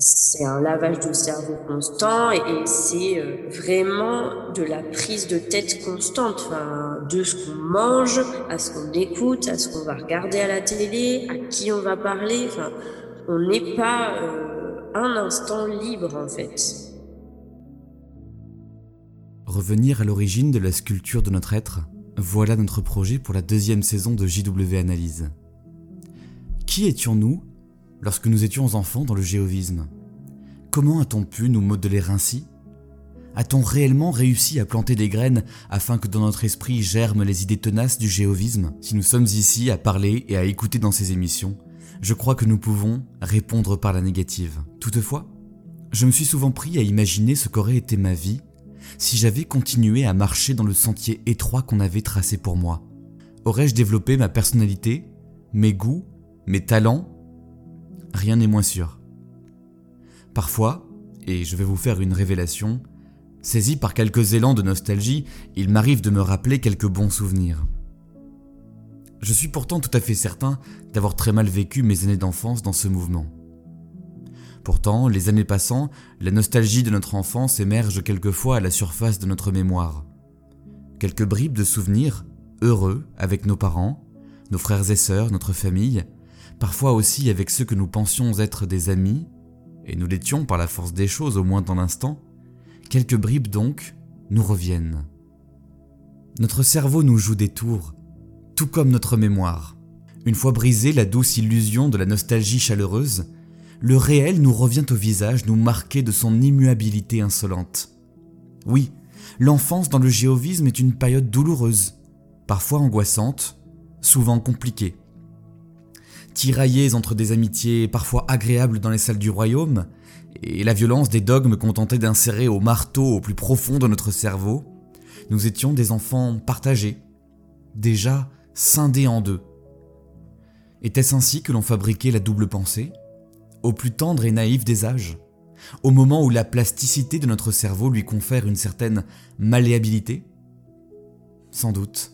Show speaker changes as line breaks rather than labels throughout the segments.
c'est un lavage de cerveau constant et, c'est euh, vraiment de la prise de tête constante, de ce qu'on mange, à ce qu'on écoute, à ce qu'on va regarder à la télé, à qui on va parler. On n'est pas euh, un instant libre en fait.
Revenir à l'origine de la sculpture de notre être, voilà notre projet pour la deuxième saison de JW Analyse. Qui étions-nous lorsque nous étions enfants dans le géovisme Comment a-t-on pu nous modeler ainsi? A-t-on réellement réussi à planter des graines afin que dans notre esprit germent les idées tenaces du géovisme? Si nous sommes ici à parler et à écouter dans ces émissions, je crois que nous pouvons répondre par la négative. Toutefois, je me suis souvent pris à imaginer ce qu'aurait été ma vie si j'avais continué à marcher dans le sentier étroit qu'on avait tracé pour moi. Aurais-je développé ma personnalité, mes goûts, mes talents Rien n'est moins sûr. Parfois, et je vais vous faire une révélation, saisi par quelques élans de nostalgie, il m'arrive de me rappeler quelques bons souvenirs. Je suis pourtant tout à fait certain d'avoir très mal vécu mes années d'enfance dans ce mouvement. Pourtant, les années passant, la nostalgie de notre enfance émerge quelquefois à la surface de notre mémoire. Quelques bribes de souvenirs, heureux, avec nos parents, nos frères et sœurs, notre famille, parfois aussi avec ceux que nous pensions être des amis, et nous l'étions par la force des choses au moins dans l'instant, quelques bribes donc nous reviennent. Notre cerveau nous joue des tours, tout comme notre mémoire. Une fois brisée la douce illusion de la nostalgie chaleureuse, le réel nous revient au visage, nous marquer de son immuabilité insolente. Oui, l'enfance dans le géovisme est une période douloureuse, parfois angoissante, souvent compliquée. Tiraillés entre des amitiés parfois agréables dans les salles du royaume, et la violence des dogmes qu'on tentait d'insérer au marteau au plus profond de notre cerveau, nous étions des enfants partagés, déjà scindés en deux. Était-ce ainsi que l'on fabriquait la double pensée Au plus tendre et naïf des âges Au moment où la plasticité de notre cerveau lui confère une certaine malléabilité? Sans doute.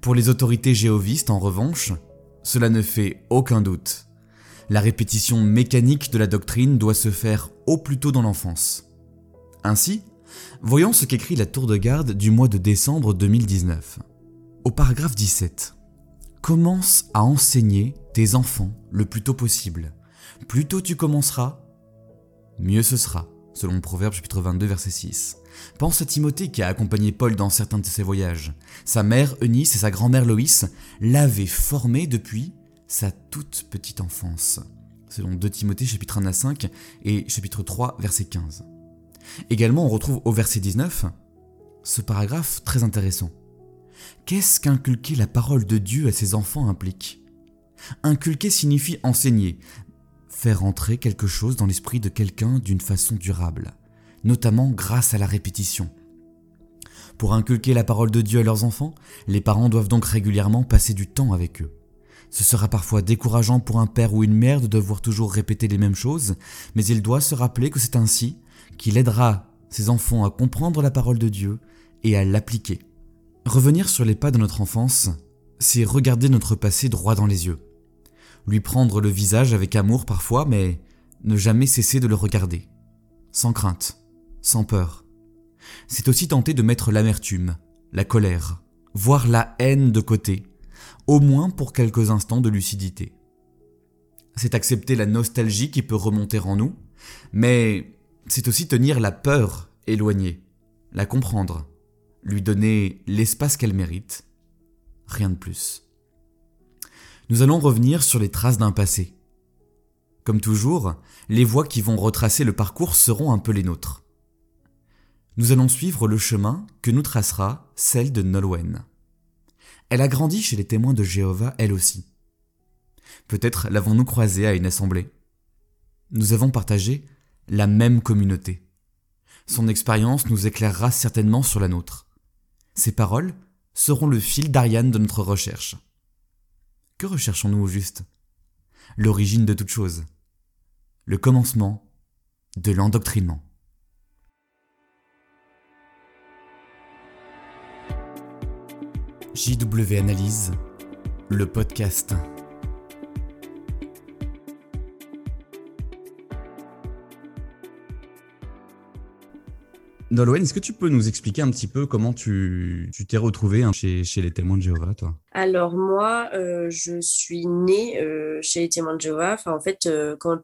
Pour les autorités géovistes, en revanche, cela ne fait aucun doute. La répétition mécanique de la doctrine doit se faire au plus tôt dans l'enfance. Ainsi, voyons ce qu'écrit la tour de garde du mois de décembre 2019. Au paragraphe 17, commence à enseigner tes enfants le plus tôt possible. Plus tôt tu commenceras, mieux ce sera, selon Proverbe chapitre 22 verset 6. Pense à Timothée qui a accompagné Paul dans certains de ses voyages. Sa mère Eunice et sa grand-mère Loïs l'avaient formé depuis sa toute petite enfance, selon 2 Timothée chapitre 1 à 5 et chapitre 3 verset 15. Également on retrouve au verset 19 ce paragraphe très intéressant. Qu'est-ce qu'inculquer la parole de Dieu à ses enfants implique? Inculquer signifie enseigner, faire entrer quelque chose dans l'esprit de quelqu'un d'une façon durable, notamment grâce à la répétition. Pour inculquer la parole de Dieu à leurs enfants, les parents doivent donc régulièrement passer du temps avec eux. Ce sera parfois décourageant pour un père ou une mère de devoir toujours répéter les mêmes choses, mais il doit se rappeler que c'est ainsi qu'il aidera ses enfants à comprendre la parole de Dieu et à l'appliquer. Revenir sur les pas de notre enfance, c'est regarder notre passé droit dans les yeux. Lui prendre le visage avec amour parfois, mais ne jamais cesser de le regarder. Sans crainte, sans peur. C'est aussi tenter de mettre l'amertume, la colère, voire la haine de côté, au moins pour quelques instants de lucidité. C'est accepter la nostalgie qui peut remonter en nous, mais c'est aussi tenir la peur éloignée, la comprendre, lui donner l'espace qu'elle mérite, rien de plus. Nous allons revenir sur les traces d'un passé. Comme toujours, les voies qui vont retracer le parcours seront un peu les nôtres. Nous allons suivre le chemin que nous tracera celle de Nolwenn. Elle a grandi chez les témoins de Jéhovah elle aussi. Peut-être l'avons-nous croisée à une assemblée. Nous avons partagé la même communauté. Son expérience nous éclairera certainement sur la nôtre. Ces paroles seront le fil d'Ariane de notre recherche. Que recherchons-nous au juste? L'origine de toute chose. Le commencement de l'endoctrinement. JW Analyse, le podcast. Nolwenn, est-ce que tu peux nous expliquer un petit peu comment tu t'es retrouvé hein, chez, chez, les témoins de Jéhovah, toi?
Alors moi, euh, je suis née euh, chez les témoins de Jéhovah. En fait, euh, quand,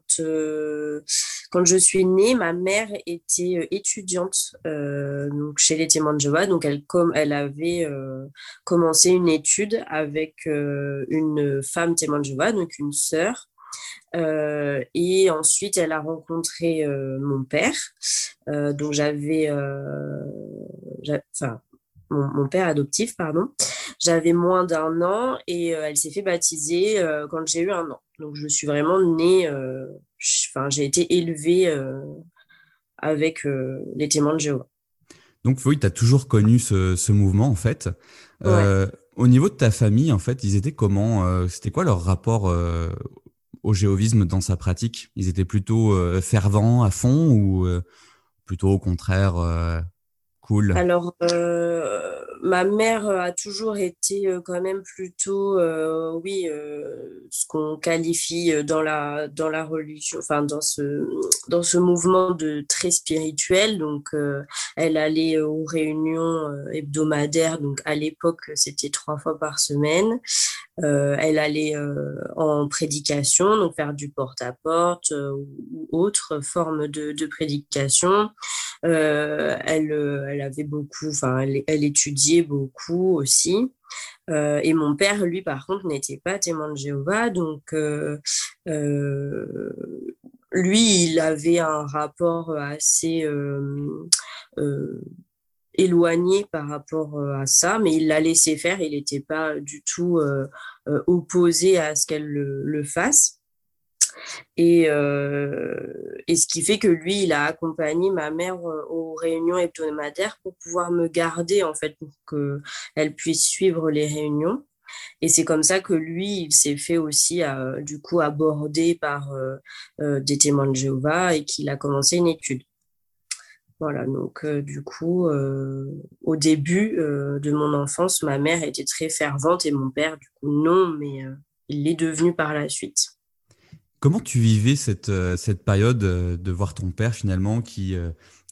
quand je suis née, ma mère était étudiante donc chez les témoins de Jéhovah. Donc elle, comme, elle avait commencé une étude avec une femme témoin de Jéhovah, donc une sœur. Euh, et ensuite, elle a rencontré euh, mon père. Euh, donc, j'avais. Enfin, mon, père adoptif, pardon. J'avais moins d'un an et elle s'est fait baptiser quand j'ai eu un an. Donc, je suis vraiment née. Enfin, j'ai été élevée avec les témoins de Jéhovah.
Donc, oui, tu as toujours connu ce, ce mouvement, en fait. Au niveau de ta famille, en fait, ils étaient comment C'était quoi leur rapport au géovisme dans sa pratique Ils étaient plutôt euh, fervents à fond ou euh, plutôt au contraire euh, cool?
Alors, ma mère a toujours été quand même plutôt, oui, ce qu'on qualifie dans la, dans la religion, enfin dans ce, dans ce mouvement de très spirituel. Donc, elle allait aux réunions hebdomadaires. Donc, à l'époque, c'était trois fois par semaine. Euh, elle allait euh, en prédication, donc faire du porte-à-porte euh, ou autre forme de, prédication. elle, elle avait beaucoup, enfin, elle, étudiait beaucoup aussi. et mon père, lui, par contre, n'était pas témoin de Jéhovah, donc lui, il avait un rapport assez éloigné par rapport euh, à ça, mais il l'a laissé faire, il n'était pas du tout euh, euh, opposé à ce qu'elle le, fasse. Et, et, ce qui fait que lui, il a accompagné ma mère aux réunions hebdomadaires pour pouvoir me garder, en fait, pour qu'elle puisse suivre les réunions. Et c'est comme ça que lui, il s'est fait aussi, du coup, aborder par des témoins de Jéhovah et qu'il a commencé une étude. Voilà, donc euh, du coup, euh, au début euh, de mon enfance, ma mère était très fervente et mon père, du coup, non, mais il l'est devenu par la suite.
Comment tu vivais cette, cette période de voir ton père finalement qui,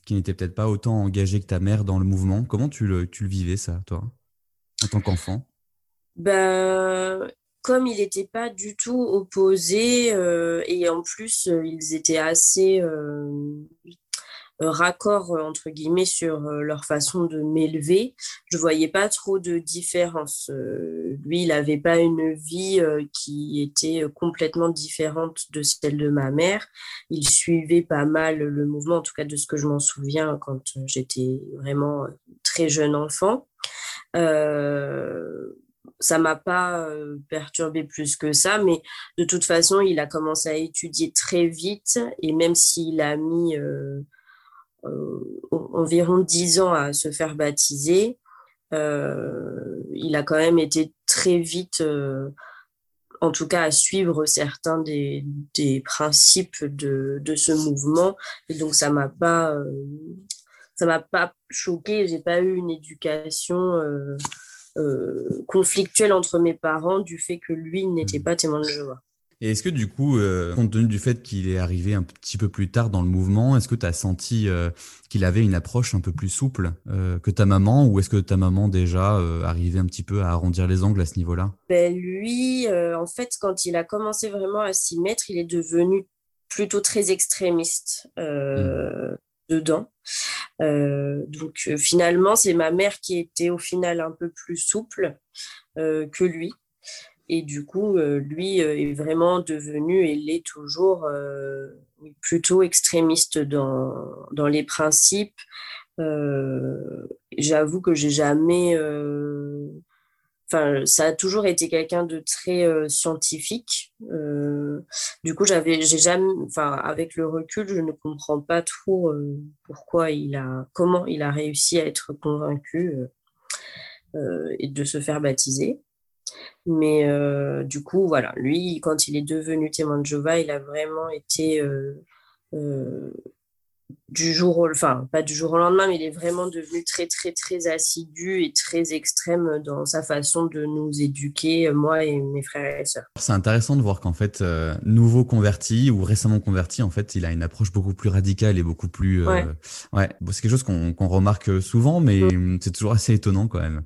qui n'était peut-être pas autant engagé que ta mère dans le mouvement? Comment tu le, tu le vivais ça, toi, en tant qu'enfant?
Ben, comme il n'était pas du tout opposé et en plus ils étaient assez euh, raccord euh, entre guillemets sur euh, leur façon de m'élever. Je voyais pas trop de différence. lui, il n'avait pas une vie qui était complètement différente de celle de ma mère. Il suivait pas mal le mouvement, en tout cas de ce que je m'en souviens quand j'étais vraiment très jeune enfant. Euh, ça m'a pas perturbé plus que ça, mais de toute façon, il a commencé à étudier très vite et même s'il a mis euh, environ dix ans à se faire baptiser, euh, il a quand même été très vite euh, en tout cas à suivre certains des, principes de, ce mouvement. Et donc, ça m'a pas, ça m'a pas choqué. J'ai pas eu une éducation conflictuelle entre mes parents du fait que lui n'était mmh. pas témoin de Jéhovah.
Et est-ce que du coup, euh, compte tenu du fait qu'il est arrivé un petit peu plus tard dans le mouvement, est-ce que tu as senti euh, qu'il avait une approche un peu plus souple euh, que ta maman ou est-ce que ta maman déjà arrivait un petit peu à arrondir les angles à ce niveau-là?
Ben Lui, en fait, quand il a commencé vraiment à s'y mettre, il est devenu plutôt très extrémiste. Mmh. dedans. donc finalement, c'est ma mère qui était au final un peu plus souple que lui. Et du coup, euh, lui euh, est vraiment devenu, et l'est toujours, euh, plutôt extrémiste dans, dans les principes. J'avoue que j'ai jamais. Enfin, ça a toujours été quelqu'un de très scientifique. du coup, j'avais, j'ai jamais, enfin, avec le recul, je ne comprends pas trop pourquoi il a, comment il a réussi à être convaincu et de se faire baptiser. Mais euh, du coup, voilà, lui, quand il est devenu témoin de Jéhovah, il a vraiment été euh, euh, du jour au, enfin, pas du jour au lendemain, mais il est vraiment devenu très, très, très assidu et très extrême dans sa façon de nous éduquer, moi et mes frères et sœurs.
C'est intéressant de voir qu'en fait, euh, nouveau converti ou récemment converti, en fait, il a une approche beaucoup plus radicale et beaucoup plus. Euh, ouais. c'est quelque chose qu'on remarque souvent, mais mm. c'est toujours assez étonnant quand même.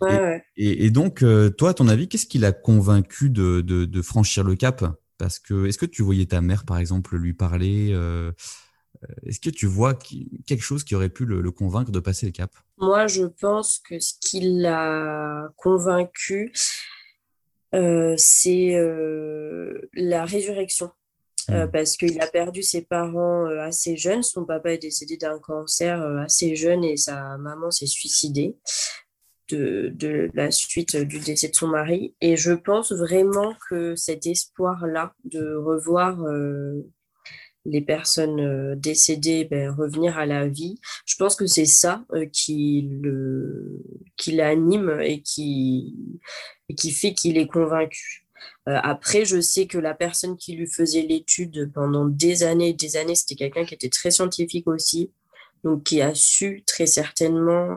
Ouais, et, et, donc, euh, toi, à ton avis, qu'est-ce qui l'a convaincu de, de, de, franchir le cap? Parce que, est-ce que tu voyais ta mère, par exemple, lui parler euh, est-ce que tu vois quelque chose qui aurait pu le, convaincre de passer le cap?
Moi, je pense que ce qui l'a convaincu, euh, c'est euh, la résurrection. Hmm. parce qu'il a perdu ses parents assez jeunes. Son papa est décédé d'un cancer assez jeune et sa maman s'est suicidée de, de, la suite du décès de son mari. Et je pense vraiment que cet espoir-là de revoir les personnes euh, décédées ben, revenir à la vie. Je pense que c'est ça euh, qui le qui l'anime et qui et qui fait qu'il est convaincu. Euh, après, je sais que la personne qui lui faisait l'étude pendant des années et des années, c'était quelqu'un qui était très scientifique aussi, donc qui a su très certainement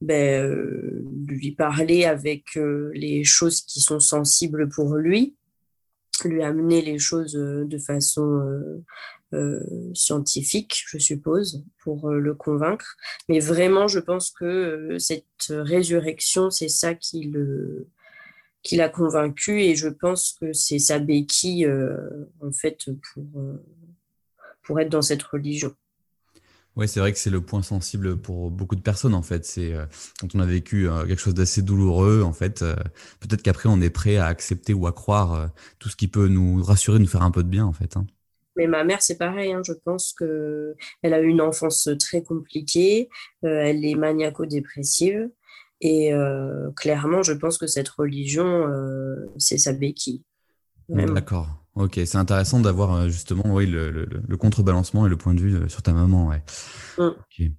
ben, lui parler avec les choses qui sont sensibles pour lui lui amener les choses euh, de façon euh, euh, scientifique, je suppose, pour le convaincre. Mais vraiment, je pense que cette résurrection, c'est ça qui le qui l'a convaincu et je pense que c'est sa béquille en fait pour, pour être dans cette religion.
Oui, c'est vrai que c'est le point sensible pour beaucoup de personnes en fait. C'est euh, quand on a vécu euh, quelque chose d'assez douloureux en fait. Euh, peut-être qu'après on est prêt à accepter ou à croire tout ce qui peut nous rassurer, nous faire un peu de bien en fait. Hein.
Mais ma mère, c'est pareil. Hein. Je pense que elle a eu une enfance très compliquée. elle est maniaco-dépressive. Et clairement, je pense que cette religion, c'est sa béquille.
D'accord. Ok, c'est intéressant d'avoir euh, justement oui, le, contrebalancement et le point de vue euh, sur ta maman. Ouais. Mm.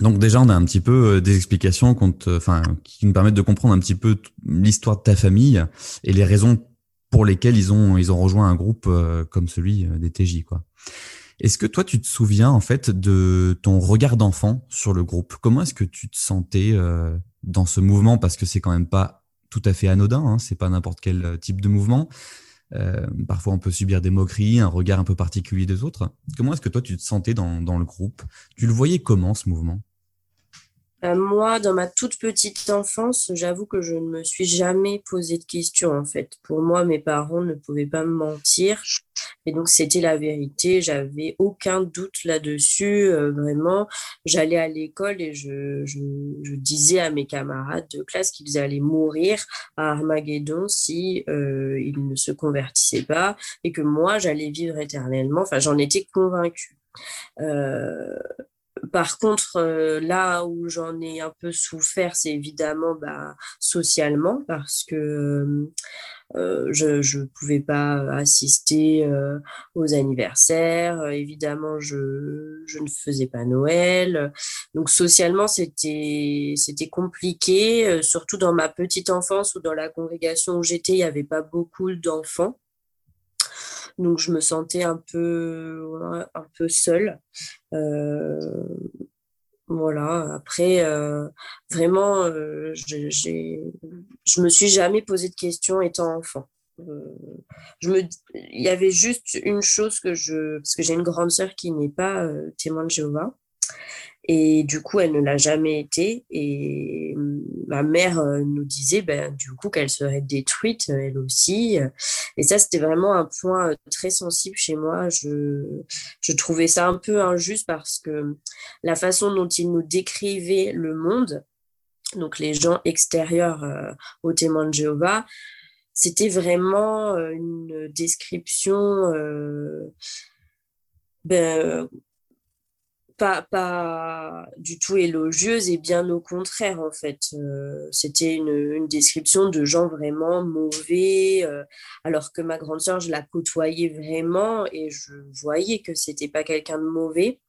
Donc déjà, on a un petit peu euh, des explications enfin, qui nous permettent de comprendre un petit peu l'histoire de ta famille et les raisons pour lesquelles ils ont, ils ont rejoint un groupe comme celui des TJ. Quoi. Est-ce que toi, tu te souviens en fait de ton regard d'enfant sur le groupe? Comment est-ce que tu te sentais dans ce mouvement? Parce que c'est quand même pas tout à fait anodin, hein, c'est pas n'importe quel type de mouvement. Euh, parfois, on peut subir des moqueries, un regard un peu particulier des autres. Comment est-ce que toi, tu te sentais dans, dans le groupe? Tu le voyais comment, ce mouvement?
Moi, dans ma toute petite enfance, j'avoue que je ne me suis jamais posé de questions en fait. Pour moi, mes parents ne pouvaient pas me mentir. Et donc, c'était la vérité. J'avais aucun doute là-dessus. Euh, vraiment, j'allais à l'école et je, je, disais à mes camarades de classe qu'ils allaient mourir à Armageddon si euh, ils ne se convertissaient pas et que moi, j'allais vivre éternellement. Enfin, j'en étais convaincue. Euh, par contre, euh, là où j'en ai un peu souffert, c'est évidemment bah, socialement, parce que euh, je ne pouvais pas assister euh, aux anniversaires. évidemment, je, ne faisais pas Noël. Donc, socialement, c'était compliqué, surtout dans ma petite enfance ou dans la congrégation où j'étais, il n'y avait pas beaucoup d'enfants. Donc je me sentais un peu, un peu seule. Euh, voilà. Après, euh, vraiment, euh, je, j'ai, je me suis jamais posé de questions étant enfant. je me, il y avait juste une chose que je, parce que j'ai une grande sœur qui n'est pas témoin de Jéhovah, et du coup, elle ne l'a jamais été. Et ma mère euh, nous disait, ben, du coup, qu'elle serait détruite, euh, elle aussi. Et ça, c'était vraiment un point euh, très sensible chez moi. Je, je trouvais ça un peu injuste parce que la façon dont il nous décrivait le monde, donc les gens extérieurs aux témoins de Jéhovah, c'était vraiment une description ben, pas, pas du tout élogieuse et bien au contraire en fait. Euh, c'était une, description de gens vraiment mauvais, euh, alors que ma grande sœur, je la côtoyais vraiment et je voyais que c'était pas quelqu'un de mauvais.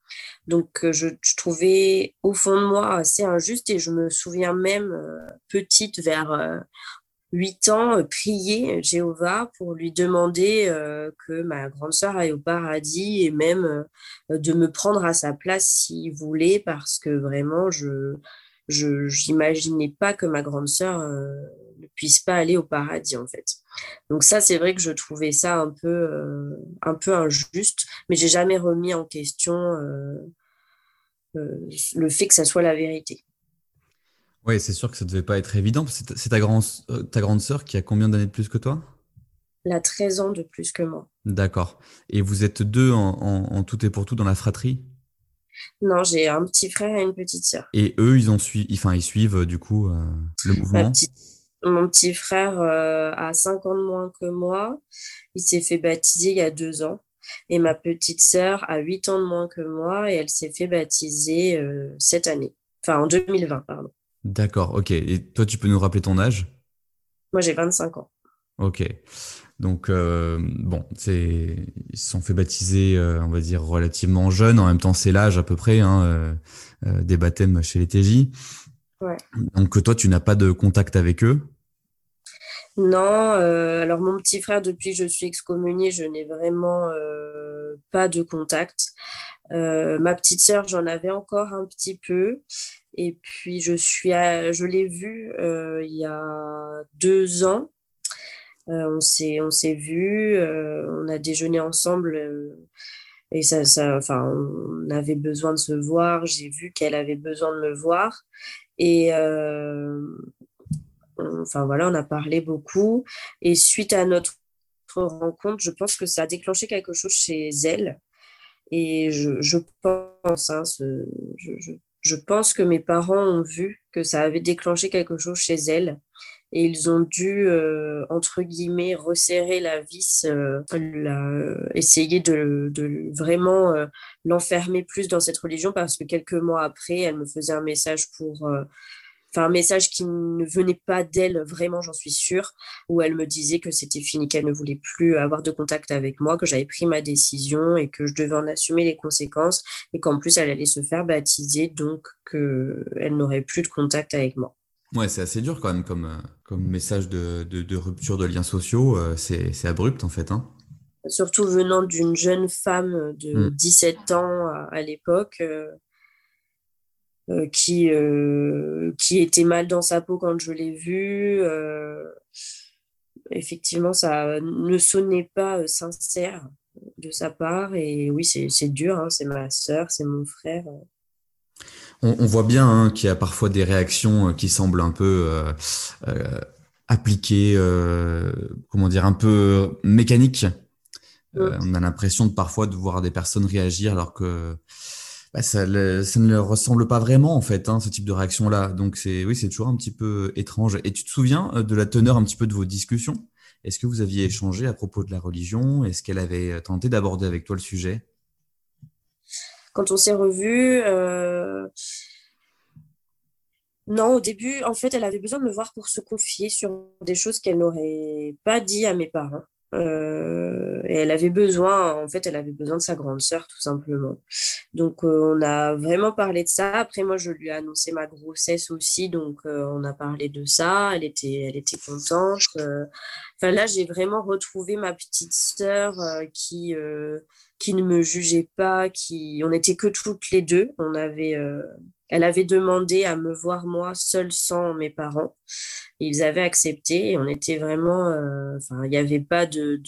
Donc euh, je, trouvais au fond de moi assez injuste et je me souviens même petite vers huit ans prier Jéhovah pour lui demander que ma grande sœur aille au paradis et même de me prendre à sa place s'il voulait parce que vraiment je je n'imaginais pas que ma grande sœur ne puisse pas aller au paradis en fait. Donc ça c'est vrai que je trouvais ça un peu un peu injuste, mais j'ai jamais remis en question le fait que ça soit la vérité.
Oui, c'est sûr que ça devait pas être évident. C'est ta, ta, grand, euh, ta grande sœur qui a combien d'années de plus que toi?
Elle a 13 ans de plus que moi.
D'accord. Et vous êtes deux en, tout et pour tout dans la fratrie?
Non, j'ai un petit frère et une petite sœur.
Et eux, ils, ont enfin, ils suivent du coup euh, le mouvement?
Mon petit frère euh, a 5 ans de moins que moi. Il s'est fait baptiser il y a deux ans. Et ma petite sœur a 8 ans de moins que moi et elle s'est fait baptiser cette année. Enfin, en 2020, pardon.
D'accord, ok. Et toi, tu peux nous rappeler ton âge?
Moi, j'ai 25 ans.
Ok. Donc, euh, bon, c'est, ils se sont fait baptiser, euh, on va dire, relativement jeunes. En même temps, c'est l'âge à peu près hein, euh, des baptêmes chez les TJ.
Ouais.
Donc, toi, tu n'as pas de contact avec eux?
Non. alors, mon petit frère, depuis que je suis excommuniée, je n'ai vraiment pas de contact. Ma petite sœur, j'en avais encore un petit peu. Et puis, je, suis je l'ai vu euh, il y a deux ans. Euh, on s'est, on s'est euh, on a déjeuné ensemble et ça, enfin, on avait besoin de se voir. J'ai vu qu'elle avait besoin de me voir et enfin voilà, on a parlé beaucoup. Et suite à notre rencontre, je pense que ça a déclenché quelque chose chez elle. Et je, pense, hein, je, pense que mes parents ont vu que ça avait déclenché quelque chose chez elle et ils ont dû, euh, entre guillemets, resserrer la vis, euh, essayer de, de vraiment euh, l'enfermer plus dans cette religion parce que quelques mois après, elle me faisait un message pour enfin un message qui ne venait pas d'elle vraiment, j'en suis sûre, où elle me disait que c'était fini, qu'elle ne voulait plus avoir de contact avec moi, que j'avais pris ma décision et que je devais en assumer les conséquences et qu'en plus elle allait se faire baptiser, donc qu'elle n'aurait plus de contact avec moi.
Ouais, c'est assez dur quand même comme, euh, comme message de, de, rupture de liens sociaux, euh, c'est abrupt en fait. Hein.
Surtout venant d'une jeune femme de 17 hmm. ans à, l'époque. Euh, qui, euh, qui était mal dans sa peau quand je l'ai vu. Euh, effectivement, ça ne sonnait pas sincère de sa part. Et oui, c'est dur, hein, c'est ma soeur, c'est mon frère.
On, voit bien hein, qu'il y a parfois des réactions qui semblent un peu appliquées, comment dire, un peu mécaniques. on a l'impression de parfois de voir des personnes réagir alors que bah, ça, ne leur ressemble pas vraiment en fait, hein, ce type de réaction-là. Donc c'est oui, c'est toujours un petit peu étrange. Et tu te souviens euh, de la teneur un petit peu de vos discussions? Est-ce que vous aviez échangé à propos de la religion? Est-ce qu'elle avait euh, tenté d'aborder avec toi le sujet?
Quand on s'est revus, euh... non, au début, en fait, elle avait besoin de me voir pour se confier sur des choses qu'elle n'aurait pas dit à mes parents. Euh, et elle avait besoin, en fait, elle avait besoin de sa grande sœur, tout simplement. Donc, euh, on a vraiment parlé de ça. Après, moi, je lui ai annoncé ma grossesse aussi, donc euh, on a parlé de ça. Elle était, elle était contente. Enfin, là, j'ai vraiment retrouvé ma petite sœur qui, qui ne me jugeait pas, qui, on n'était que toutes les deux. On avait, elle avait demandé à me voir moi seule sans mes parents. Ils avaient accepté et on était vraiment, euh, enfin, il n'y avait pas de,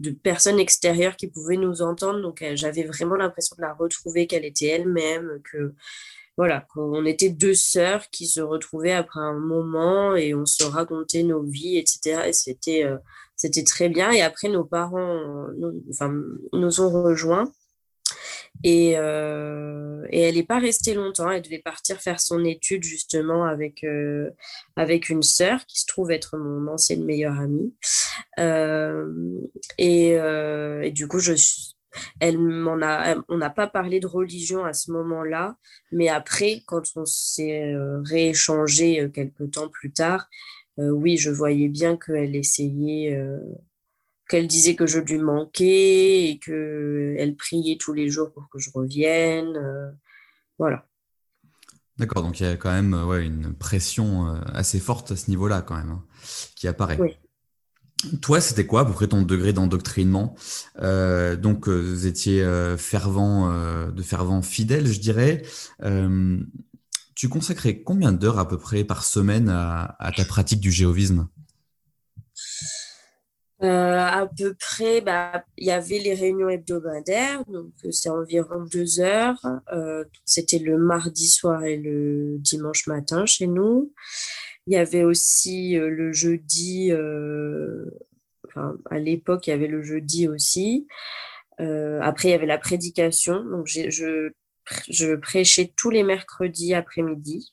de, personnes extérieures qui pouvaient nous entendre. Donc, euh, j'avais vraiment l'impression de la retrouver, qu'elle était elle-même, que voilà, qu'on était deux sœurs qui se retrouvaient après un moment et on se racontait nos vies, etc. Et c'était, euh, c'était très bien. Et après, nos parents nous, enfin, nous ont rejoints. Et, euh, et elle n'est pas restée longtemps. Elle devait partir faire son étude justement avec, euh, avec une sœur qui se trouve être mon ancienne meilleure amie. Euh, et, et, du coup, je elle m'en a, on n'a pas parlé de religion à ce moment-là, mais après, quand on s'est rééchangé quelques temps plus tard, oui, je voyais bien qu'elle essayait qu'elle disait que je lui manquais et qu'elle priait tous les jours pour que je revienne. Euh, voilà.
D'accord, donc il y a quand même ouais, une pression assez forte à ce niveau-là quand même, hein, qui apparaît.
Oui.
Toi, c'était quoi à peu près ton degré d'endoctrinement? Euh, Donc, vous étiez fervent, de fervent fidèle, je dirais. Tu consacrais combien d'heures à peu près par semaine à, ta pratique du géovisme?
Euh, à peu près, bah, il y avait les réunions hebdomadaires, donc euh, c'est environ deux heures. Euh, C'était le mardi soir et le dimanche matin chez nous. Il y avait aussi le jeudi, à l'époque, il y avait le jeudi aussi. après, il y avait la prédication. Donc, je, je prêchais tous les mercredis après-midi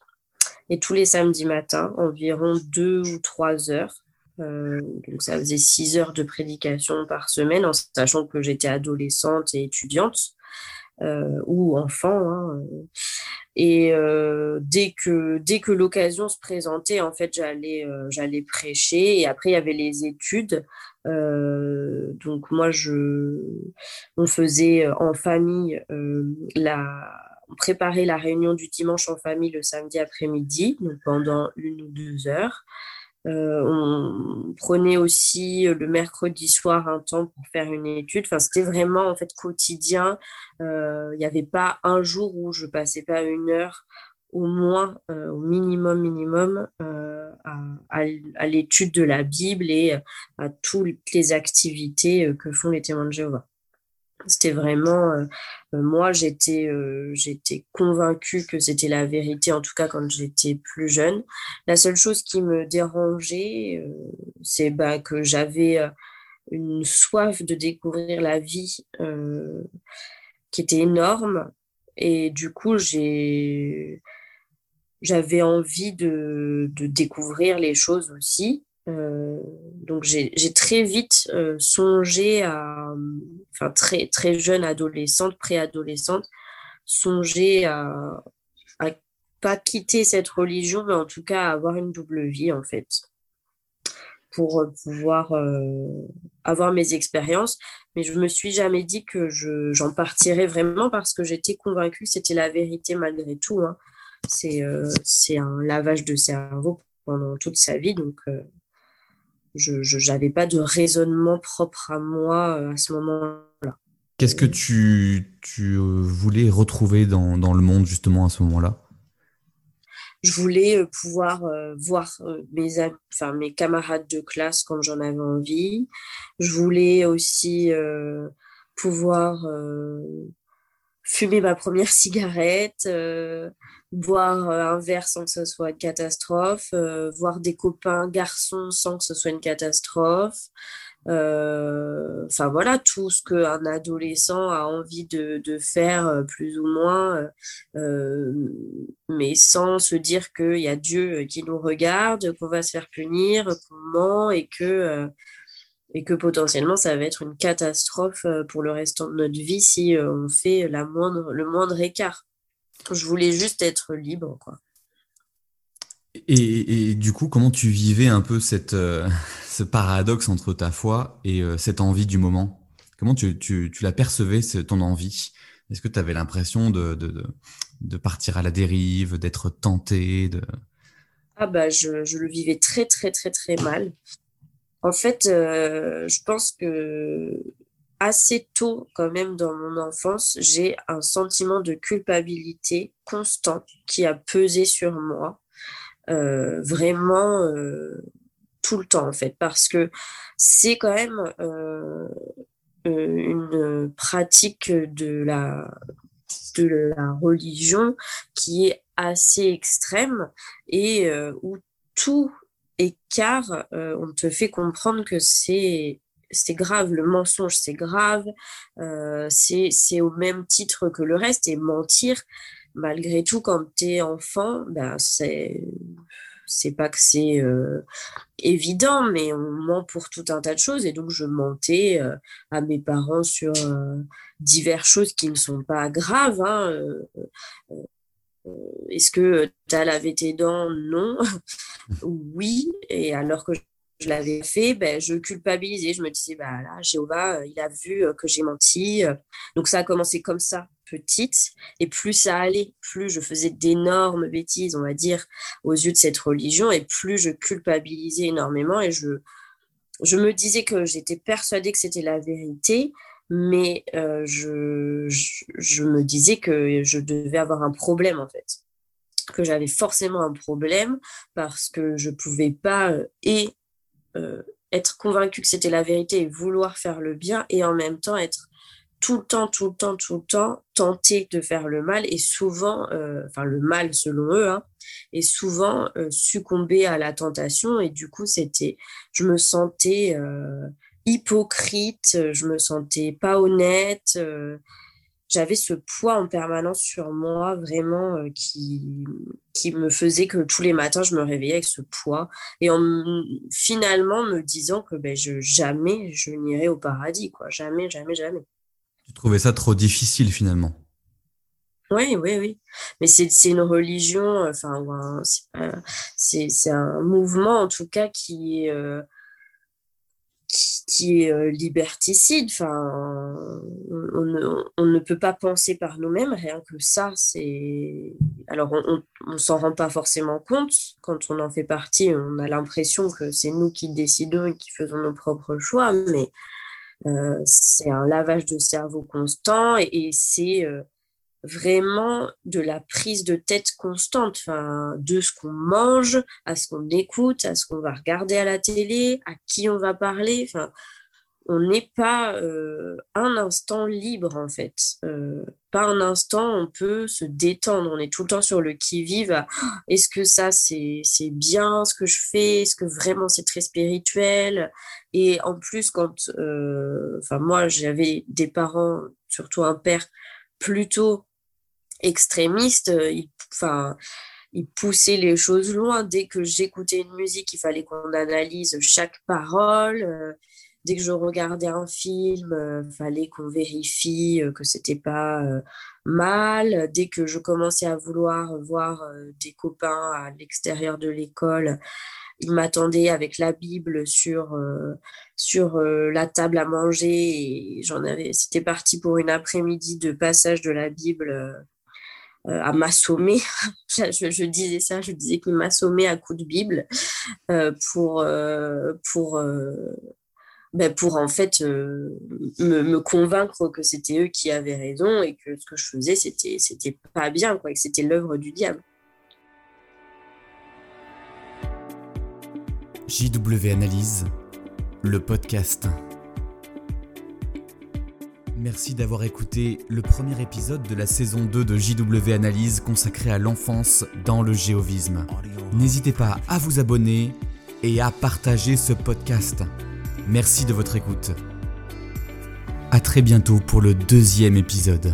et tous les samedis matins, environ deux ou trois heures. Euh, donc ça faisait six heures de prédication par semaine, en sachant que j'étais adolescente et étudiante ou enfant. Hein. Et euh, dès que dès que l'occasion se présentait, en fait, j'allais j'allais prêcher. Et après, il y avait les études. donc moi, je on faisait en famille la on préparait la réunion du dimanche en famille le samedi après-midi, donc pendant une ou deux heures. Euh, on prenait aussi le mercredi soir un temps pour faire une étude. Enfin, c'était vraiment en fait quotidien. Euh, il n'y avait pas un jour où je passais pas une heure au moins, euh, au minimum, minimum, à, à l'étude de la Bible et à toutes les activités que font les témoins de Jéhovah. C'était vraiment, euh, euh, moi j'étais euh, j'étais convaincue que c'était la vérité, en tout cas quand j'étais plus jeune. La seule chose qui me dérangeait, c'est bah, que j'avais une soif de découvrir la vie qui était énorme. Et du coup, j'ai j'avais envie de, de découvrir les choses aussi. Euh, donc j'ai très vite euh, songé à, enfin très très jeune adolescente, préadolescente, songé à, à pas quitter cette religion, mais en tout cas à avoir une double vie en fait, pour pouvoir euh, avoir mes expériences. Mais je me suis jamais dit que j'en partirais vraiment parce que j'étais convaincue que c'était la vérité malgré tout. Hein. C'est un lavage de cerveau pendant toute sa vie, donc je n'avais pas de raisonnement propre à moi euh, à ce moment-là.
Qu'est-ce que tu, tu euh, voulais retrouver dans, dans, le monde justement à ce moment-là?
Je voulais euh, pouvoir voir mes, enfin, mes camarades de classe quand j'en avais envie. Je voulais aussi pouvoir fumer ma première cigarette, boire euh, un verre sans que ce soit une catastrophe, euh, voir des copains garçons sans que ce soit une catastrophe. Euh, enfin voilà, tout ce qu'un adolescent a envie de, de faire plus ou moins, mais sans se dire qu'il y a Dieu qui nous regarde, qu'on va se faire punir, qu'on ment et que et que potentiellement ça va être une catastrophe pour le restant de notre vie si on fait la moindre, le moindre écart. Je voulais juste être libre, quoi.
Et, du coup, comment tu vivais un peu cette, euh, ce paradoxe entre ta foi et euh, cette envie du moment? Comment tu, tu, tu la percevais, ton envie? Est-ce que tu avais l'impression de, de, de, partir à la dérive, d'être tenté de...
Ah bah, je, je, le vivais très, très, très, très mal. En fait, euh, je pense que assez tôt quand même dans mon enfance, j'ai un sentiment de culpabilité constant qui a pesé sur moi, euh, vraiment euh, tout le temps en fait, parce que c'est quand même euh, une pratique de la de la religion qui est assez extrême et où tout écart, on te fait comprendre que c'est c'est grave, le mensonge c'est grave, euh, c'est au même titre que le reste et mentir, malgré tout, quand tu es enfant, ben, c'est c'est pas que c'est euh, évident, mais on ment pour tout un tas de choses. Et donc, je mentais euh, à mes parents sur diverses choses qui ne sont pas graves. Hein, Est-ce que tu as lavé tes dents? Non. Oui. Et alors que je l'avais fait, ben, je culpabilisais. Je me disais, bah là, Jéhovah, il a vu que j'ai menti. Donc ça a commencé comme ça, petite. Et plus ça allait, plus je faisais d'énormes bêtises, on va dire, aux yeux de cette religion, et plus je culpabilisais énormément. Et je, me disais que j'étais persuadée que c'était la vérité, mais euh, je, je, me disais que je devais avoir un problème en fait, que j'avais forcément un problème parce que je pouvais pas euh, et euh, être convaincue que c'était la vérité et vouloir faire le bien et en même temps être tout le temps, tout le temps, tout le temps tenter de faire le mal et souvent, enfin le mal selon eux, hein, et souvent succomber à la tentation et du coup c'était, je me sentais hypocrite, je me sentais pas honnête. J'avais ce poids en permanence sur moi, vraiment, euh, qui, qui me faisait que tous les matins, je me réveillais avec ce poids. Et en finalement me disant que ben, je, jamais je n'irai au paradis, quoi. Jamais, jamais, jamais.
Tu trouvais ça trop difficile finalement
oui, oui, oui. Mais c'est une religion, enfin, c'est un mouvement en tout cas qui est euh, qui est euh, liberticide. Enfin, on, ne, peut pas penser par nous-mêmes, rien que ça, c'est. Alors, on ne s'en rend pas forcément compte. Quand on en fait partie, on a l'impression que c'est nous qui décidons et qui faisons nos propres choix, mais euh, c'est un lavage de cerveau constant et, c'est. Euh, vraiment de la prise de tête constante, enfin, de ce qu'on mange, à ce qu'on écoute, à ce qu'on va regarder à la télé, à qui on va parler. Enfin, on n'est pas euh, un instant libre en fait. Euh, pas un instant on peut se détendre. On est tout le temps sur le qui-vive. Est-ce que ça c'est bien ce que je fais? Est-ce que vraiment c'est très spirituel? Et en plus quand, euh, enfin moi j'avais des parents, surtout un père plutôt extrémiste, euh, il, enfin, il poussait les choses loin. Dès que j'écoutais une musique, il fallait qu'on analyse chaque parole. Euh, dès que je regardais un film, il euh, fallait qu'on vérifie que c'était pas mal. Dès que je commençais à vouloir voir des copains à l'extérieur de l'école, il m'attendait avec la Bible sur, sur la table à manger et j'en avais c'était parti pour une après-midi de passage de la Bible euh, à m'assommer. je, disais ça, je disais qu'il m'assommait à coups de Bible euh, pour, euh, pour, ben pour en fait me, convaincre que c'était eux qui avaient raison et que ce que je faisais, c'était, c'était pas bien, quoi, que c'était l'œuvre du diable.
JW Analyse, le podcast. Merci d'avoir écouté le premier épisode de la saison 2 de JW Analyse consacré à l'enfance dans le géovisme. N'hésitez pas à vous abonner et à partager ce podcast. Merci de votre écoute. A très bientôt pour le deuxième épisode.